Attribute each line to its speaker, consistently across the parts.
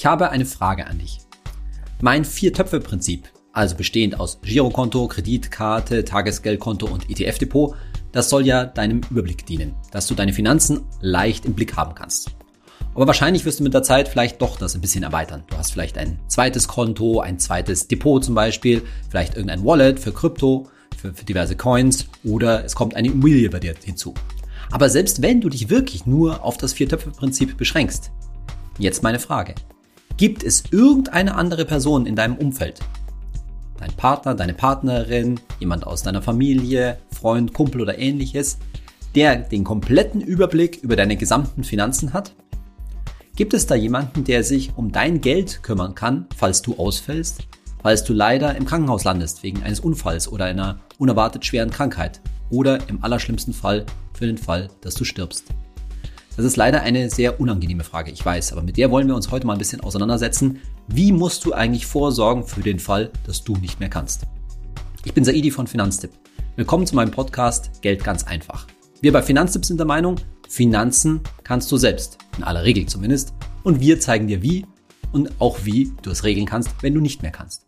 Speaker 1: Ich habe eine Frage an dich. Mein Vier-Töpfe-Prinzip, also bestehend aus Girokonto, Kreditkarte, Tagesgeldkonto und ETF-Depot, das soll ja deinem Überblick dienen, dass du deine Finanzen leicht im Blick haben kannst. Aber wahrscheinlich wirst du mit der Zeit vielleicht doch das ein bisschen erweitern. Du hast vielleicht ein zweites Konto, ein zweites Depot zum Beispiel, vielleicht irgendein Wallet für Krypto, für, für diverse Coins oder es kommt eine Immobilie bei dir hinzu. Aber selbst wenn du dich wirklich nur auf das Vier-Töpfe-Prinzip beschränkst, jetzt meine Frage. Gibt es irgendeine andere Person in deinem Umfeld? Dein Partner, deine Partnerin, jemand aus deiner Familie, Freund, Kumpel oder ähnliches, der den kompletten Überblick über deine gesamten Finanzen hat? Gibt es da jemanden, der sich um dein Geld kümmern kann, falls du ausfällst? Falls du leider im Krankenhaus landest wegen eines Unfalls oder einer unerwartet schweren Krankheit? Oder im allerschlimmsten Fall für den Fall, dass du stirbst? Das ist leider eine sehr unangenehme Frage, ich weiß, aber mit der wollen wir uns heute mal ein bisschen auseinandersetzen. Wie musst du eigentlich vorsorgen für den Fall, dass du nicht mehr kannst? Ich bin Saidi von Finanztipp. Willkommen zu meinem Podcast Geld ganz einfach. Wir bei Finanztipp sind der Meinung, Finanzen kannst du selbst, in aller Regel zumindest, und wir zeigen dir wie und auch wie du es regeln kannst, wenn du nicht mehr kannst.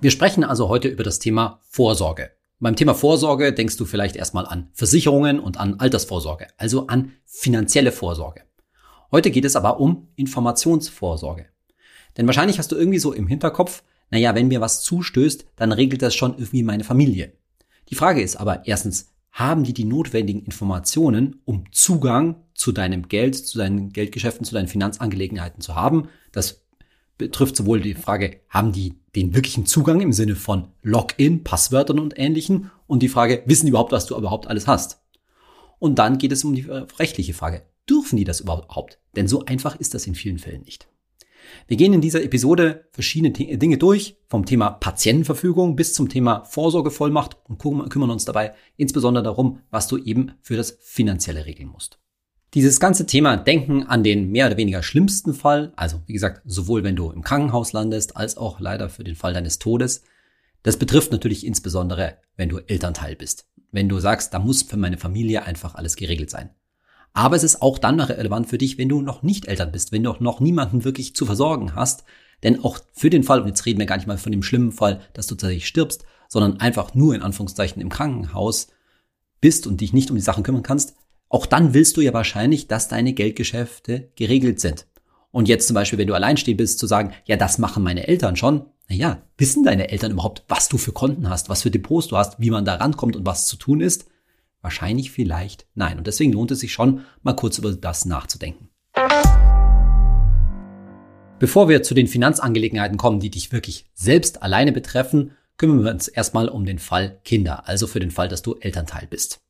Speaker 1: Wir sprechen also heute über das Thema Vorsorge. Beim Thema Vorsorge denkst du vielleicht erstmal an Versicherungen und an Altersvorsorge, also an finanzielle Vorsorge. Heute geht es aber um Informationsvorsorge. Denn wahrscheinlich hast du irgendwie so im Hinterkopf, naja, wenn mir was zustößt, dann regelt das schon irgendwie meine Familie. Die Frage ist aber erstens, haben die die notwendigen Informationen, um Zugang zu deinem Geld, zu deinen Geldgeschäften, zu deinen Finanzangelegenheiten zu haben? Das betrifft sowohl die Frage, haben die den wirklichen Zugang im Sinne von Login, Passwörtern und ähnlichen und die Frage, wissen die überhaupt, was du überhaupt alles hast? Und dann geht es um die äh, rechtliche Frage, dürfen die das überhaupt? Denn so einfach ist das in vielen Fällen nicht. Wir gehen in dieser Episode verschiedene Dinge durch, vom Thema Patientenverfügung bis zum Thema Vorsorgevollmacht und kümmern uns dabei insbesondere darum, was du eben für das Finanzielle regeln musst. Dieses ganze Thema Denken an den mehr oder weniger schlimmsten Fall, also wie gesagt, sowohl wenn du im Krankenhaus landest, als auch leider für den Fall deines Todes, das betrifft natürlich insbesondere, wenn du Elternteil bist. Wenn du sagst, da muss für meine Familie einfach alles geregelt sein. Aber es ist auch dann relevant für dich, wenn du noch nicht Eltern bist, wenn du noch niemanden wirklich zu versorgen hast. Denn auch für den Fall, und jetzt reden wir gar nicht mal von dem schlimmen Fall, dass du tatsächlich stirbst, sondern einfach nur in Anführungszeichen im Krankenhaus bist und dich nicht um die Sachen kümmern kannst, auch dann willst du ja wahrscheinlich, dass deine Geldgeschäfte geregelt sind. Und jetzt zum Beispiel, wenn du alleinstehend bist, zu sagen, ja, das machen meine Eltern schon. Naja, wissen deine Eltern überhaupt, was du für Konten hast, was für Depots du hast, wie man da rankommt und was zu tun ist? Wahrscheinlich vielleicht nein. Und deswegen lohnt es sich schon, mal kurz über das nachzudenken. Bevor wir zu den Finanzangelegenheiten kommen, die dich wirklich selbst alleine betreffen, kümmern wir uns erstmal um den Fall Kinder, also für den Fall, dass du Elternteil bist.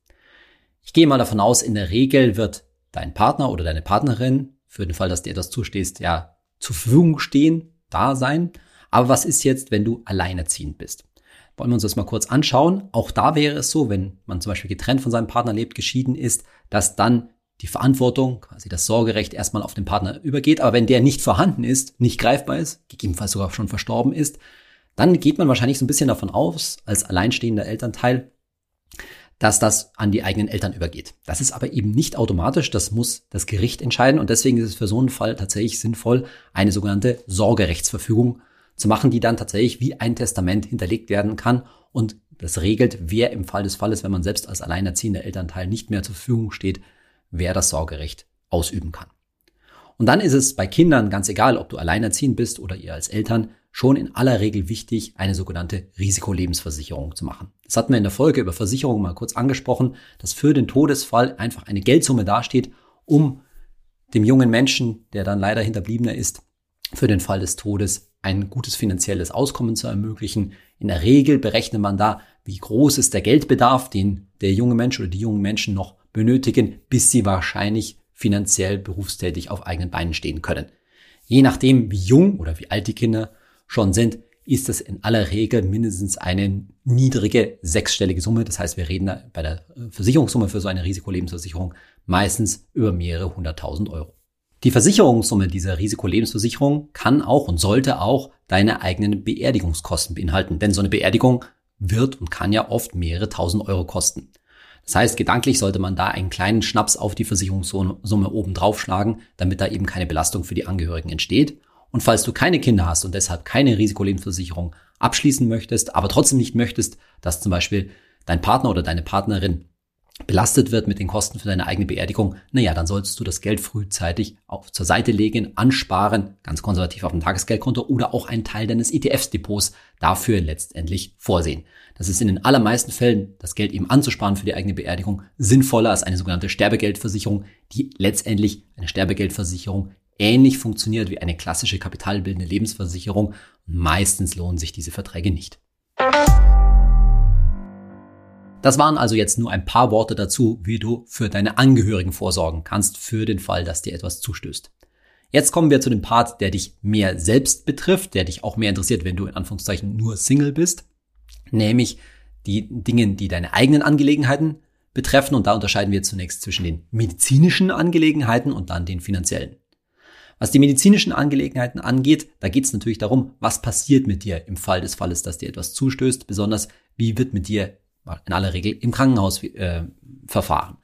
Speaker 1: Ich gehe mal davon aus, in der Regel wird dein Partner oder deine Partnerin, für den Fall, dass dir etwas zustehst, ja, zur Verfügung stehen, da sein. Aber was ist jetzt, wenn du alleinerziehend bist? Wollen wir uns das mal kurz anschauen. Auch da wäre es so, wenn man zum Beispiel getrennt von seinem Partner lebt, geschieden ist, dass dann die Verantwortung, quasi das Sorgerecht erstmal auf den Partner übergeht. Aber wenn der nicht vorhanden ist, nicht greifbar ist, gegebenenfalls sogar schon verstorben ist, dann geht man wahrscheinlich so ein bisschen davon aus, als alleinstehender Elternteil, dass das an die eigenen Eltern übergeht. Das ist aber eben nicht automatisch, das muss das Gericht entscheiden und deswegen ist es für so einen Fall tatsächlich sinnvoll, eine sogenannte Sorgerechtsverfügung zu machen, die dann tatsächlich wie ein Testament hinterlegt werden kann und das regelt, wer im Fall des Falles, wenn man selbst als alleinerziehender Elternteil nicht mehr zur Verfügung steht, wer das Sorgerecht ausüben kann. Und dann ist es bei Kindern ganz egal, ob du alleinerziehend bist oder ihr als Eltern, schon in aller Regel wichtig, eine sogenannte Risikolebensversicherung zu machen. Das hatten wir in der Folge über Versicherungen mal kurz angesprochen, dass für den Todesfall einfach eine Geldsumme dasteht, um dem jungen Menschen, der dann leider Hinterbliebener ist, für den Fall des Todes ein gutes finanzielles Auskommen zu ermöglichen. In der Regel berechnet man da, wie groß ist der Geldbedarf, den der junge Mensch oder die jungen Menschen noch benötigen, bis sie wahrscheinlich finanziell berufstätig auf eigenen Beinen stehen können. Je nachdem, wie jung oder wie alt die Kinder schon sind, ist es in aller Regel mindestens eine niedrige sechsstellige Summe. Das heißt, wir reden bei der Versicherungssumme für so eine Risikolebensversicherung meistens über mehrere hunderttausend Euro. Die Versicherungssumme dieser Risikolebensversicherung kann auch und sollte auch deine eigenen Beerdigungskosten beinhalten, denn so eine Beerdigung wird und kann ja oft mehrere tausend Euro kosten. Das heißt, gedanklich sollte man da einen kleinen Schnaps auf die Versicherungssumme oben draufschlagen, damit da eben keine Belastung für die Angehörigen entsteht. Und falls du keine Kinder hast und deshalb keine Risikolebensversicherung abschließen möchtest, aber trotzdem nicht möchtest, dass zum Beispiel dein Partner oder deine Partnerin belastet wird mit den Kosten für deine eigene Beerdigung, naja, dann solltest du das Geld frühzeitig auf, zur Seite legen, ansparen, ganz konservativ auf dem Tagesgeldkonto oder auch einen Teil deines ETFs-Depots dafür letztendlich vorsehen. Das ist in den allermeisten Fällen, das Geld eben anzusparen für die eigene Beerdigung, sinnvoller als eine sogenannte Sterbegeldversicherung, die letztendlich eine Sterbegeldversicherung ähnlich funktioniert wie eine klassische kapitalbildende Lebensversicherung. Meistens lohnen sich diese Verträge nicht. Das waren also jetzt nur ein paar Worte dazu, wie du für deine Angehörigen vorsorgen kannst für den Fall, dass dir etwas zustößt. Jetzt kommen wir zu dem Part, der dich mehr selbst betrifft, der dich auch mehr interessiert, wenn du in Anführungszeichen nur Single bist, nämlich die Dinge, die deine eigenen Angelegenheiten betreffen. Und da unterscheiden wir zunächst zwischen den medizinischen Angelegenheiten und dann den finanziellen. Was die medizinischen Angelegenheiten angeht, da geht es natürlich darum, was passiert mit dir im Fall des Falles, dass dir etwas zustößt, besonders wie wird mit dir in aller Regel im Krankenhaus äh, verfahren.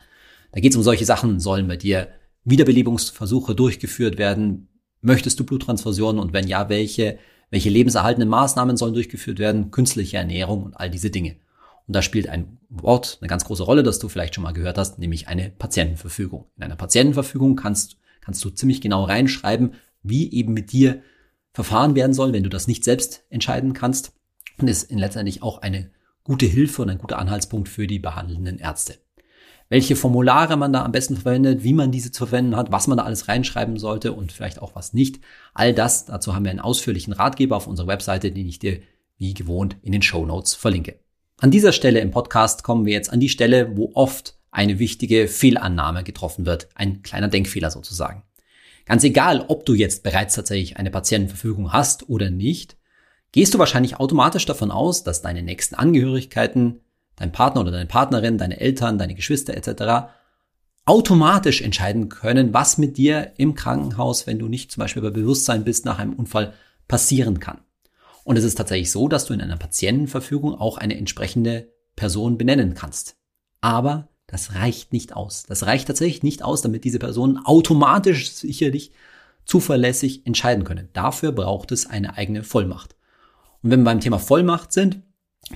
Speaker 1: Da geht es um solche Sachen, sollen bei dir Wiederbelebungsversuche durchgeführt werden? Möchtest du Bluttransfusionen und wenn ja, welche? Welche lebenserhaltenden Maßnahmen sollen durchgeführt werden? Künstliche Ernährung und all diese Dinge. Und da spielt ein Wort eine ganz große Rolle, das du vielleicht schon mal gehört hast, nämlich eine Patientenverfügung. In einer Patientenverfügung kannst, kannst du ziemlich genau reinschreiben, wie eben mit dir verfahren werden soll, wenn du das nicht selbst entscheiden kannst. Und ist letztendlich auch eine gute Hilfe und ein guter Anhaltspunkt für die behandelnden Ärzte. Welche Formulare man da am besten verwendet, wie man diese zu verwenden hat, was man da alles reinschreiben sollte und vielleicht auch was nicht. All das, dazu haben wir einen ausführlichen Ratgeber auf unserer Webseite, den ich dir wie gewohnt in den Show Notes verlinke. An dieser Stelle im Podcast kommen wir jetzt an die Stelle, wo oft eine wichtige Fehlannahme getroffen wird. Ein kleiner Denkfehler sozusagen. Ganz egal, ob du jetzt bereits tatsächlich eine Patientenverfügung hast oder nicht, gehst du wahrscheinlich automatisch davon aus, dass deine nächsten Angehörigkeiten, dein Partner oder deine Partnerin, deine Eltern, deine Geschwister etc. automatisch entscheiden können, was mit dir im Krankenhaus, wenn du nicht zum Beispiel bei Bewusstsein bist, nach einem Unfall passieren kann. Und es ist tatsächlich so, dass du in einer Patientenverfügung auch eine entsprechende Person benennen kannst. Aber das reicht nicht aus. Das reicht tatsächlich nicht aus, damit diese Personen automatisch sicherlich zuverlässig entscheiden können. Dafür braucht es eine eigene Vollmacht. Und wenn wir beim Thema Vollmacht sind,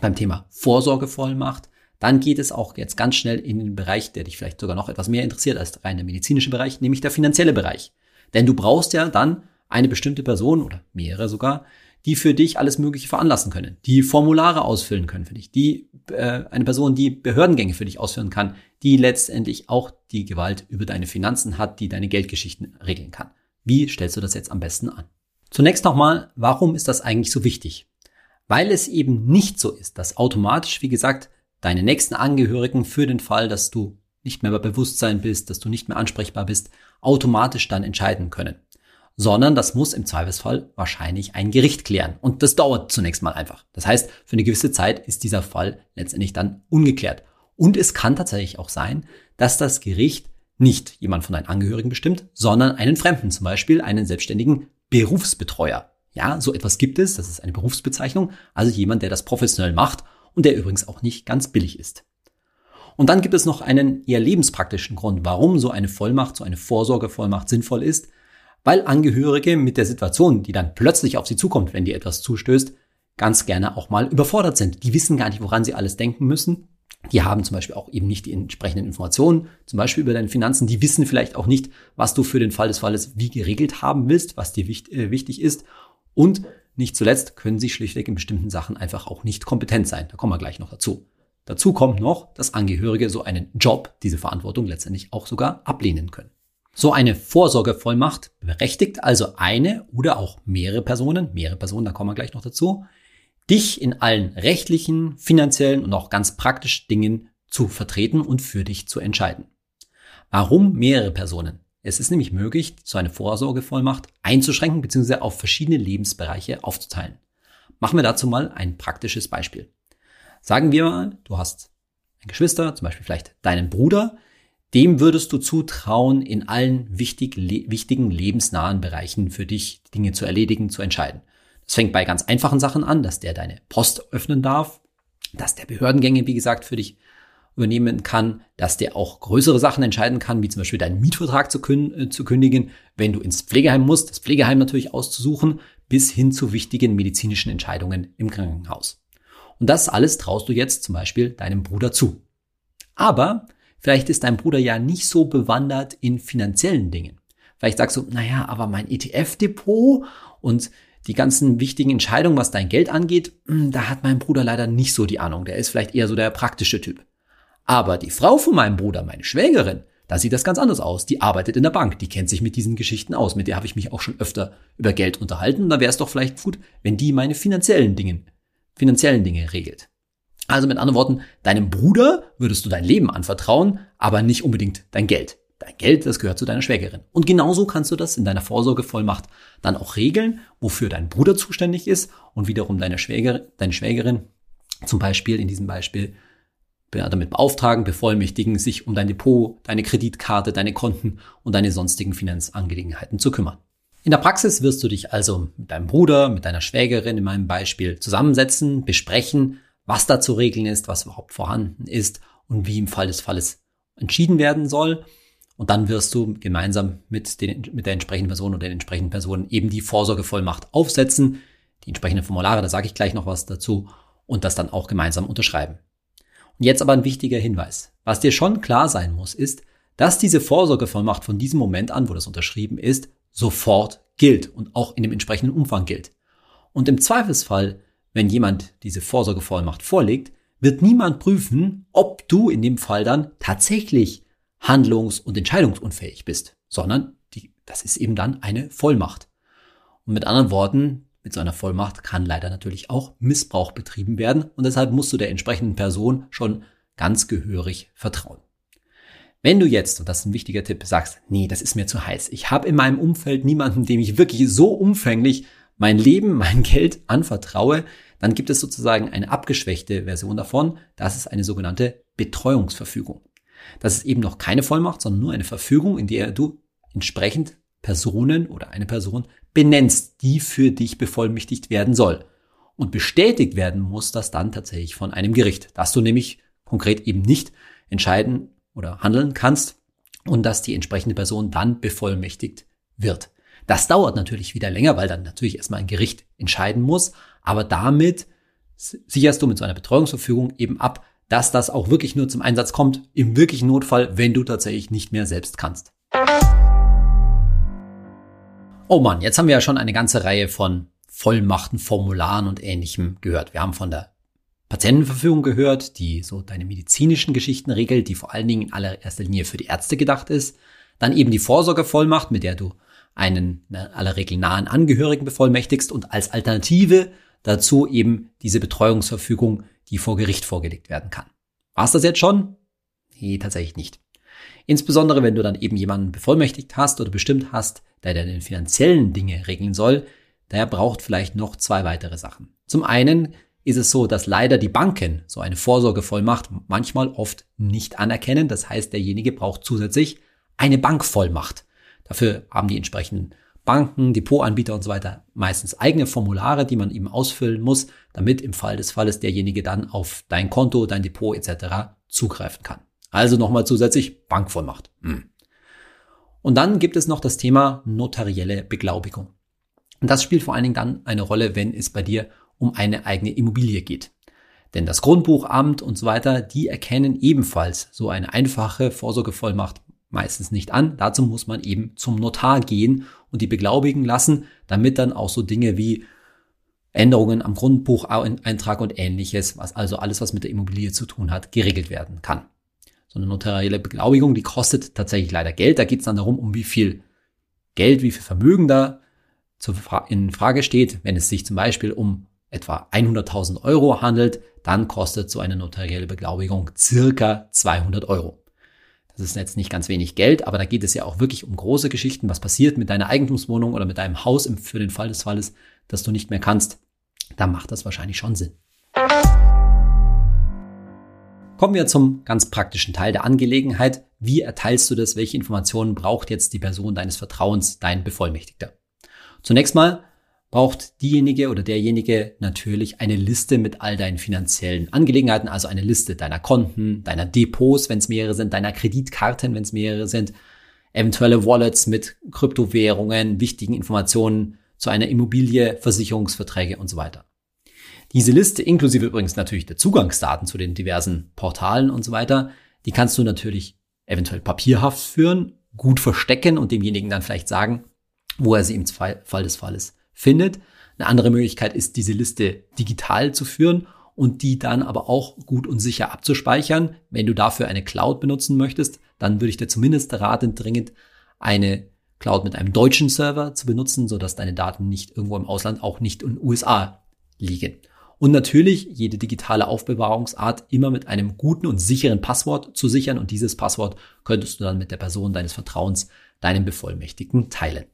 Speaker 1: beim Thema Vorsorgevollmacht, dann geht es auch jetzt ganz schnell in den Bereich, der dich vielleicht sogar noch etwas mehr interessiert als rein der medizinische Bereich, nämlich der finanzielle Bereich. Denn du brauchst ja dann eine bestimmte Person oder mehrere sogar, die für dich alles Mögliche veranlassen können, die Formulare ausfüllen können für dich, die äh, eine Person, die Behördengänge für dich ausführen kann, die letztendlich auch die Gewalt über deine Finanzen hat, die deine Geldgeschichten regeln kann. Wie stellst du das jetzt am besten an? Zunächst nochmal, warum ist das eigentlich so wichtig? weil es eben nicht so ist, dass automatisch, wie gesagt, deine nächsten Angehörigen für den Fall, dass du nicht mehr bei Bewusstsein bist, dass du nicht mehr ansprechbar bist, automatisch dann entscheiden können. Sondern das muss im Zweifelsfall wahrscheinlich ein Gericht klären. Und das dauert zunächst mal einfach. Das heißt, für eine gewisse Zeit ist dieser Fall letztendlich dann ungeklärt. Und es kann tatsächlich auch sein, dass das Gericht nicht jemand von deinen Angehörigen bestimmt, sondern einen Fremden, zum Beispiel einen selbstständigen Berufsbetreuer. Ja, so etwas gibt es, das ist eine Berufsbezeichnung, also jemand, der das professionell macht und der übrigens auch nicht ganz billig ist. Und dann gibt es noch einen eher lebenspraktischen Grund, warum so eine Vollmacht, so eine Vorsorgevollmacht sinnvoll ist, weil Angehörige mit der Situation, die dann plötzlich auf sie zukommt, wenn dir etwas zustößt, ganz gerne auch mal überfordert sind. Die wissen gar nicht, woran sie alles denken müssen. Die haben zum Beispiel auch eben nicht die entsprechenden Informationen, zum Beispiel über deine Finanzen. Die wissen vielleicht auch nicht, was du für den Fall des Falles wie geregelt haben willst, was dir äh, wichtig ist. Und nicht zuletzt können sie schlichtweg in bestimmten Sachen einfach auch nicht kompetent sein. Da kommen wir gleich noch dazu. Dazu kommt noch, dass Angehörige so einen Job, diese Verantwortung letztendlich auch sogar ablehnen können. So eine Vorsorgevollmacht berechtigt also eine oder auch mehrere Personen, mehrere Personen, da kommen wir gleich noch dazu, dich in allen rechtlichen, finanziellen und auch ganz praktischen Dingen zu vertreten und für dich zu entscheiden. Warum mehrere Personen? Es ist nämlich möglich, so eine Vorsorgevollmacht einzuschränken bzw. auf verschiedene Lebensbereiche aufzuteilen. Machen wir dazu mal ein praktisches Beispiel. Sagen wir mal, du hast ein Geschwister, zum Beispiel vielleicht deinen Bruder, dem würdest du zutrauen, in allen wichtig, le wichtigen lebensnahen Bereichen für dich Dinge zu erledigen, zu entscheiden. Das fängt bei ganz einfachen Sachen an, dass der deine Post öffnen darf, dass der Behördengänge, wie gesagt, für dich übernehmen kann, dass der auch größere Sachen entscheiden kann, wie zum Beispiel deinen Mietvertrag zu, äh, zu kündigen, wenn du ins Pflegeheim musst, das Pflegeheim natürlich auszusuchen, bis hin zu wichtigen medizinischen Entscheidungen im Krankenhaus. Und das alles traust du jetzt zum Beispiel deinem Bruder zu. Aber vielleicht ist dein Bruder ja nicht so bewandert in finanziellen Dingen. Vielleicht sagst du, naja, aber mein ETF-Depot und die ganzen wichtigen Entscheidungen, was dein Geld angeht, hm, da hat mein Bruder leider nicht so die Ahnung. Der ist vielleicht eher so der praktische Typ. Aber die Frau von meinem Bruder, meine Schwägerin, da sieht das ganz anders aus. Die arbeitet in der Bank, die kennt sich mit diesen Geschichten aus. Mit der habe ich mich auch schon öfter über Geld unterhalten. Da wäre es doch vielleicht gut, wenn die meine finanziellen Dinge, finanziellen Dinge regelt. Also mit anderen Worten, deinem Bruder würdest du dein Leben anvertrauen, aber nicht unbedingt dein Geld. Dein Geld, das gehört zu deiner Schwägerin. Und genauso kannst du das in deiner Vorsorgevollmacht dann auch regeln, wofür dein Bruder zuständig ist und wiederum deine, Schwäger, deine Schwägerin zum Beispiel in diesem Beispiel damit beauftragen, bevollmächtigen, sich um dein Depot, deine Kreditkarte, deine Konten und deine sonstigen Finanzangelegenheiten zu kümmern. In der Praxis wirst du dich also mit deinem Bruder, mit deiner Schwägerin in meinem Beispiel zusammensetzen, besprechen, was da zu regeln ist, was überhaupt vorhanden ist und wie im Fall des Falles entschieden werden soll. Und dann wirst du gemeinsam mit, den, mit der entsprechenden Person oder den entsprechenden Personen eben die Vorsorgevollmacht aufsetzen, die entsprechenden Formulare, da sage ich gleich noch was dazu, und das dann auch gemeinsam unterschreiben. Und jetzt aber ein wichtiger Hinweis. Was dir schon klar sein muss, ist, dass diese Vorsorgevollmacht von diesem Moment an, wo das unterschrieben ist, sofort gilt und auch in dem entsprechenden Umfang gilt. Und im Zweifelsfall, wenn jemand diese Vorsorgevollmacht vorlegt, wird niemand prüfen, ob du in dem Fall dann tatsächlich handlungs- und entscheidungsunfähig bist, sondern die, das ist eben dann eine Vollmacht. Und mit anderen Worten, mit so einer Vollmacht kann leider natürlich auch Missbrauch betrieben werden und deshalb musst du der entsprechenden Person schon ganz gehörig vertrauen. Wenn du jetzt, und das ist ein wichtiger Tipp, sagst, nee, das ist mir zu heiß, ich habe in meinem Umfeld niemanden, dem ich wirklich so umfänglich mein Leben, mein Geld anvertraue, dann gibt es sozusagen eine abgeschwächte Version davon. Das ist eine sogenannte Betreuungsverfügung. Das ist eben noch keine Vollmacht, sondern nur eine Verfügung, in der du entsprechend Personen oder eine Person benennst, die für dich bevollmächtigt werden soll. Und bestätigt werden muss das dann tatsächlich von einem Gericht, dass du nämlich konkret eben nicht entscheiden oder handeln kannst und dass die entsprechende Person dann bevollmächtigt wird. Das dauert natürlich wieder länger, weil dann natürlich erstmal ein Gericht entscheiden muss, aber damit sicherst du mit so einer Betreuungsverfügung eben ab, dass das auch wirklich nur zum Einsatz kommt im wirklichen Notfall, wenn du tatsächlich nicht mehr selbst kannst. Oh Mann, jetzt haben wir ja schon eine ganze Reihe von Vollmachten, Formularen und ähnlichem gehört. Wir haben von der Patientenverfügung gehört, die so deine medizinischen Geschichten regelt, die vor allen Dingen in allererster Linie für die Ärzte gedacht ist. Dann eben die Vorsorgevollmacht, mit der du einen in aller Regel nahen Angehörigen bevollmächtigst und als Alternative dazu eben diese Betreuungsverfügung, die vor Gericht vorgelegt werden kann. War's das jetzt schon? Nee, tatsächlich nicht. Insbesondere wenn du dann eben jemanden bevollmächtigt hast oder bestimmt hast, der deine finanziellen Dinge regeln soll, der braucht vielleicht noch zwei weitere Sachen. Zum einen ist es so, dass leider die Banken so eine Vorsorgevollmacht manchmal oft nicht anerkennen. Das heißt, derjenige braucht zusätzlich eine Bankvollmacht. Dafür haben die entsprechenden Banken, Depotanbieter und so weiter meistens eigene Formulare, die man eben ausfüllen muss, damit im Fall des Falles derjenige dann auf dein Konto, dein Depot etc. zugreifen kann. Also nochmal zusätzlich Bankvollmacht. Hm. Und dann gibt es noch das Thema notarielle Beglaubigung. Und das spielt vor allen Dingen dann eine Rolle, wenn es bei dir um eine eigene Immobilie geht. Denn das Grundbuchamt und so weiter, die erkennen ebenfalls so eine einfache Vorsorgevollmacht meistens nicht an. Dazu muss man eben zum Notar gehen und die beglaubigen lassen, damit dann auch so Dinge wie Änderungen am Grundbucheintrag und ähnliches, was also alles, was mit der Immobilie zu tun hat, geregelt werden kann. So eine notarielle Beglaubigung, die kostet tatsächlich leider Geld. Da geht es dann darum, um wie viel Geld, wie viel Vermögen da in Frage steht. Wenn es sich zum Beispiel um etwa 100.000 Euro handelt, dann kostet so eine notarielle Beglaubigung circa 200 Euro. Das ist jetzt nicht ganz wenig Geld, aber da geht es ja auch wirklich um große Geschichten. Was passiert mit deiner Eigentumswohnung oder mit deinem Haus für den Fall des Falles, dass du nicht mehr kannst? Da macht das wahrscheinlich schon Sinn. Kommen wir zum ganz praktischen Teil der Angelegenheit. Wie erteilst du das? Welche Informationen braucht jetzt die Person deines Vertrauens, dein Bevollmächtigter? Zunächst mal braucht diejenige oder derjenige natürlich eine Liste mit all deinen finanziellen Angelegenheiten, also eine Liste deiner Konten, deiner Depots, wenn es mehrere sind, deiner Kreditkarten, wenn es mehrere sind, eventuelle Wallets mit Kryptowährungen, wichtigen Informationen zu einer Immobilie, Versicherungsverträge und so weiter. Diese Liste, inklusive übrigens natürlich der Zugangsdaten zu den diversen Portalen und so weiter, die kannst du natürlich eventuell papierhaft führen, gut verstecken und demjenigen dann vielleicht sagen, wo er sie im Fall des Falles findet. Eine andere Möglichkeit ist, diese Liste digital zu führen und die dann aber auch gut und sicher abzuspeichern. Wenn du dafür eine Cloud benutzen möchtest, dann würde ich dir zumindest raten, dringend eine Cloud mit einem deutschen Server zu benutzen, sodass deine Daten nicht irgendwo im Ausland, auch nicht in den USA liegen. Und natürlich jede digitale Aufbewahrungsart immer mit einem guten und sicheren Passwort zu sichern. Und dieses Passwort könntest du dann mit der Person deines Vertrauens, deinem Bevollmächtigten, teilen.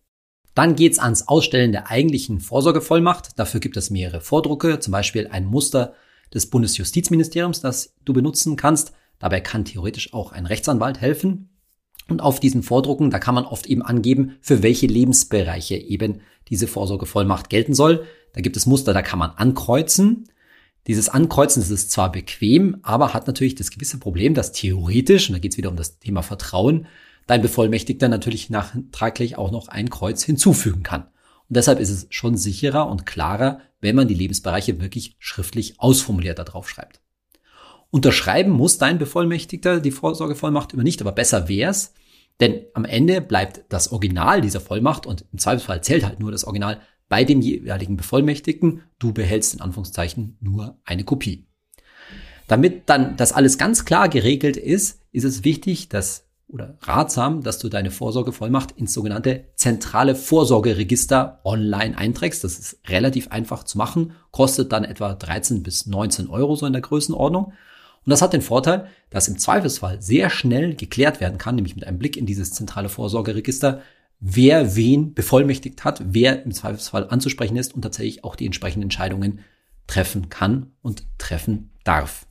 Speaker 1: Dann geht's ans Ausstellen der eigentlichen Vorsorgevollmacht. Dafür gibt es mehrere Vordrucke, zum Beispiel ein Muster des Bundesjustizministeriums, das du benutzen kannst. Dabei kann theoretisch auch ein Rechtsanwalt helfen. Und auf diesen Vordrucken, da kann man oft eben angeben, für welche Lebensbereiche eben diese Vorsorgevollmacht gelten soll. Da gibt es Muster, da kann man ankreuzen. Dieses Ankreuzen das ist zwar bequem, aber hat natürlich das gewisse Problem, dass theoretisch, und da geht es wieder um das Thema Vertrauen, dein Bevollmächtigter natürlich nachtraglich auch noch ein Kreuz hinzufügen kann. Und deshalb ist es schon sicherer und klarer, wenn man die Lebensbereiche wirklich schriftlich ausformuliert darauf schreibt. Unterschreiben muss dein Bevollmächtigter die Vorsorgevollmacht über nicht, aber besser wär's, denn am Ende bleibt das Original dieser Vollmacht und im Zweifelsfall zählt halt nur das Original bei dem jeweiligen Bevollmächtigten. Du behältst in Anführungszeichen nur eine Kopie. Damit dann das alles ganz klar geregelt ist, ist es wichtig, dass oder ratsam, dass du deine Vorsorgevollmacht ins sogenannte zentrale Vorsorgeregister online einträgst. Das ist relativ einfach zu machen, kostet dann etwa 13 bis 19 Euro so in der Größenordnung. Und das hat den Vorteil, dass im Zweifelsfall sehr schnell geklärt werden kann, nämlich mit einem Blick in dieses zentrale Vorsorgeregister, wer wen bevollmächtigt hat, wer im Zweifelsfall anzusprechen ist und tatsächlich auch die entsprechenden Entscheidungen treffen kann und treffen darf.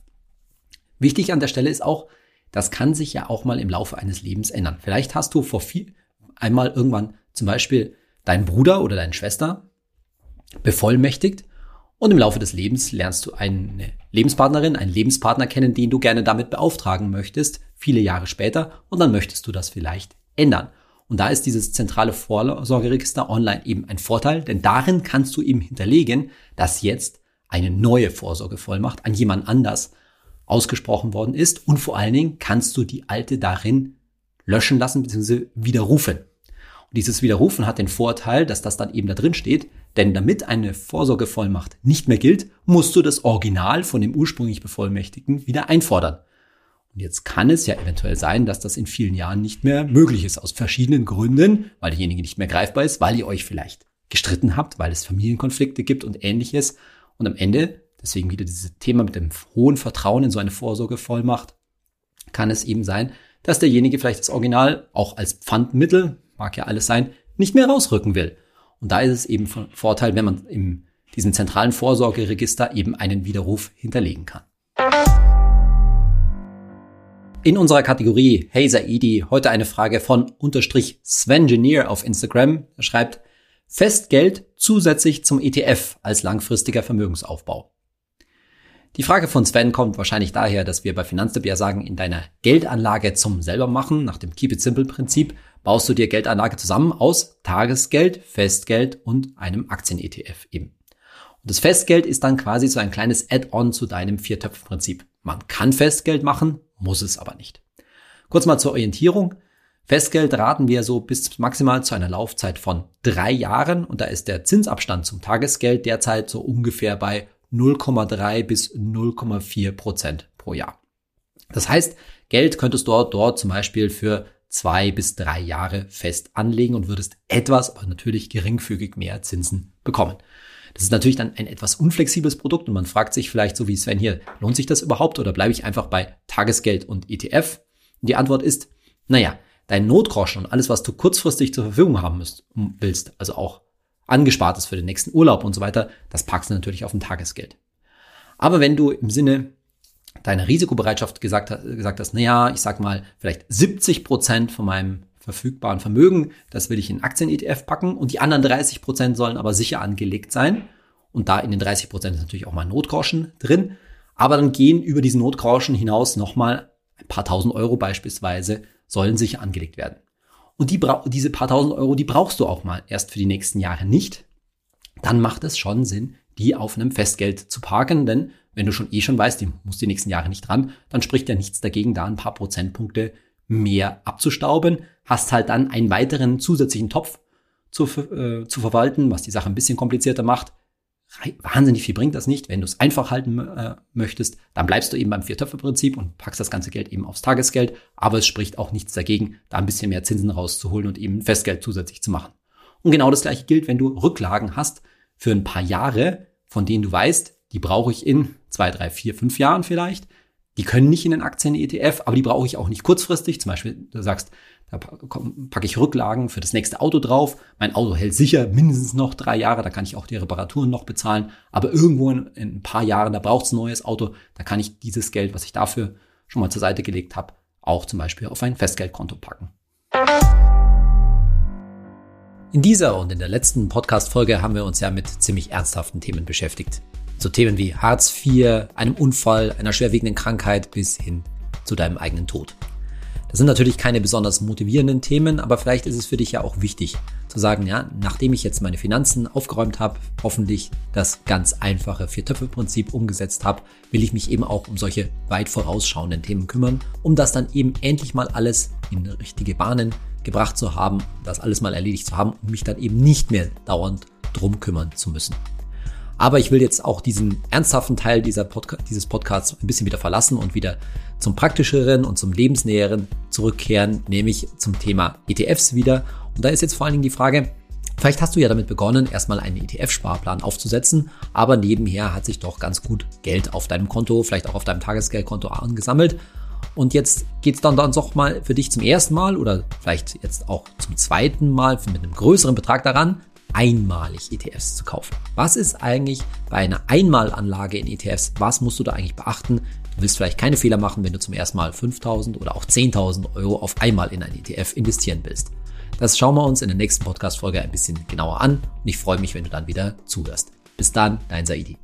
Speaker 1: Wichtig an der Stelle ist auch, das kann sich ja auch mal im Laufe eines Lebens ändern. Vielleicht hast du vor viel, einmal irgendwann zum Beispiel deinen Bruder oder deine Schwester bevollmächtigt und im Laufe des Lebens lernst du eine Lebenspartnerin, einen Lebenspartner kennen, den du gerne damit beauftragen möchtest, viele Jahre später und dann möchtest du das vielleicht ändern. Und da ist dieses zentrale Vorsorgeregister online eben ein Vorteil, denn darin kannst du eben hinterlegen, dass jetzt eine neue Vorsorgevollmacht an jemand anders ausgesprochen worden ist und vor allen Dingen kannst du die alte darin löschen lassen bzw. widerrufen. Und dieses Widerrufen hat den Vorteil, dass das dann eben da drin steht, denn damit eine Vorsorgevollmacht nicht mehr gilt, musst du das Original von dem ursprünglich Bevollmächtigten wieder einfordern. Und jetzt kann es ja eventuell sein, dass das in vielen Jahren nicht mehr möglich ist, aus verschiedenen Gründen, weil derjenige nicht mehr greifbar ist, weil ihr euch vielleicht gestritten habt, weil es Familienkonflikte gibt und ähnliches. Und am Ende Deswegen wieder dieses Thema mit dem hohen Vertrauen in so eine Vorsorgevollmacht. Kann es eben sein, dass derjenige vielleicht das Original auch als Pfandmittel, mag ja alles sein, nicht mehr rausrücken will. Und da ist es eben von Vorteil, wenn man in diesem zentralen Vorsorgeregister eben einen Widerruf hinterlegen kann. In unserer Kategorie Hey Saidi heute eine Frage von unterstrich Svengineer auf Instagram. Er schreibt Festgeld zusätzlich zum ETF als langfristiger Vermögensaufbau. Die Frage von Sven kommt wahrscheinlich daher, dass wir bei Finanztipp ja sagen, in deiner Geldanlage zum selber machen, nach dem Keep it simple Prinzip, baust du dir Geldanlage zusammen aus Tagesgeld, Festgeld und einem Aktien-ETF eben. Und das Festgeld ist dann quasi so ein kleines Add-on zu deinem Viertöpfen-Prinzip. Man kann Festgeld machen, muss es aber nicht. Kurz mal zur Orientierung. Festgeld raten wir so bis maximal zu einer Laufzeit von drei Jahren und da ist der Zinsabstand zum Tagesgeld derzeit so ungefähr bei 0,3 bis 0,4 Prozent pro Jahr. Das heißt, Geld könntest du dort, zum Beispiel für zwei bis drei Jahre fest anlegen und würdest etwas, aber natürlich geringfügig mehr Zinsen bekommen. Das ist natürlich dann ein etwas unflexibles Produkt und man fragt sich vielleicht so wie Sven hier, lohnt sich das überhaupt oder bleibe ich einfach bei Tagesgeld und ETF? Und die Antwort ist, naja, dein Notgroschen und alles, was du kurzfristig zur Verfügung haben willst, also auch Angespartes für den nächsten Urlaub und so weiter, das packst du natürlich auf ein Tagesgeld. Aber wenn du im Sinne deiner Risikobereitschaft gesagt, gesagt hast, naja, ich sag mal, vielleicht 70 Prozent von meinem verfügbaren Vermögen, das will ich in Aktien-ETF packen und die anderen 30 Prozent sollen aber sicher angelegt sein. Und da in den 30 Prozent ist natürlich auch mal Notgroschen drin. Aber dann gehen über diesen Notgroschen hinaus nochmal ein paar tausend Euro beispielsweise sollen sicher angelegt werden. Und die, diese paar tausend Euro, die brauchst du auch mal erst für die nächsten Jahre nicht. Dann macht es schon Sinn, die auf einem Festgeld zu parken, denn wenn du schon eh schon weißt, die muss die nächsten Jahre nicht dran, dann spricht ja nichts dagegen, da ein paar Prozentpunkte mehr abzustauben, hast halt dann einen weiteren zusätzlichen Topf zu, äh, zu verwalten, was die Sache ein bisschen komplizierter macht. Wahnsinnig viel bringt das nicht. Wenn du es einfach halten äh, möchtest, dann bleibst du eben beim Viertöpfe-Prinzip und packst das ganze Geld eben aufs Tagesgeld. Aber es spricht auch nichts dagegen, da ein bisschen mehr Zinsen rauszuholen und eben Festgeld zusätzlich zu machen. Und genau das gleiche gilt, wenn du Rücklagen hast für ein paar Jahre, von denen du weißt, die brauche ich in zwei, drei, vier, fünf Jahren vielleicht. Die können nicht in den Aktien-ETF, aber die brauche ich auch nicht kurzfristig. Zum Beispiel, du sagst, da packe ich Rücklagen für das nächste Auto drauf. Mein Auto hält sicher mindestens noch drei Jahre, da kann ich auch die Reparaturen noch bezahlen. Aber irgendwo in, in ein paar Jahren, da braucht es ein neues Auto, da kann ich dieses Geld, was ich dafür schon mal zur Seite gelegt habe, auch zum Beispiel auf ein Festgeldkonto packen. In dieser und in der letzten Podcast-Folge haben wir uns ja mit ziemlich ernsthaften Themen beschäftigt. So Themen wie Hartz IV, einem Unfall, einer schwerwiegenden Krankheit bis hin zu deinem eigenen Tod. Das sind natürlich keine besonders motivierenden Themen, aber vielleicht ist es für dich ja auch wichtig zu sagen, ja, nachdem ich jetzt meine Finanzen aufgeräumt habe, hoffentlich das ganz einfache Vier-Töpfe-Prinzip umgesetzt habe, will ich mich eben auch um solche weit vorausschauenden Themen kümmern, um das dann eben endlich mal alles in richtige Bahnen gebracht zu haben, das alles mal erledigt zu haben und mich dann eben nicht mehr dauernd drum kümmern zu müssen. Aber ich will jetzt auch diesen ernsthaften Teil dieser Podca dieses Podcasts ein bisschen wieder verlassen und wieder zum praktischeren und zum lebensnäheren zurückkehren, nämlich zum Thema ETFs wieder. Und da ist jetzt vor allen Dingen die Frage, Vielleicht hast du ja damit begonnen, erstmal einen ETF-Sparplan aufzusetzen, aber nebenher hat sich doch ganz gut Geld auf deinem Konto, vielleicht auch auf deinem Tagesgeldkonto angesammelt. Und jetzt geht es dann, dann doch mal für dich zum ersten Mal oder vielleicht jetzt auch zum zweiten Mal mit einem größeren Betrag daran, einmalig ETFs zu kaufen. Was ist eigentlich bei einer Einmalanlage in ETFs? Was musst du da eigentlich beachten? Du willst vielleicht keine Fehler machen, wenn du zum ersten Mal 5000 oder auch 10.000 Euro auf einmal in ein ETF investieren willst. Das schauen wir uns in der nächsten Podcast-Folge ein bisschen genauer an und ich freue mich, wenn du dann wieder zuhörst. Bis dann, dein Saidi.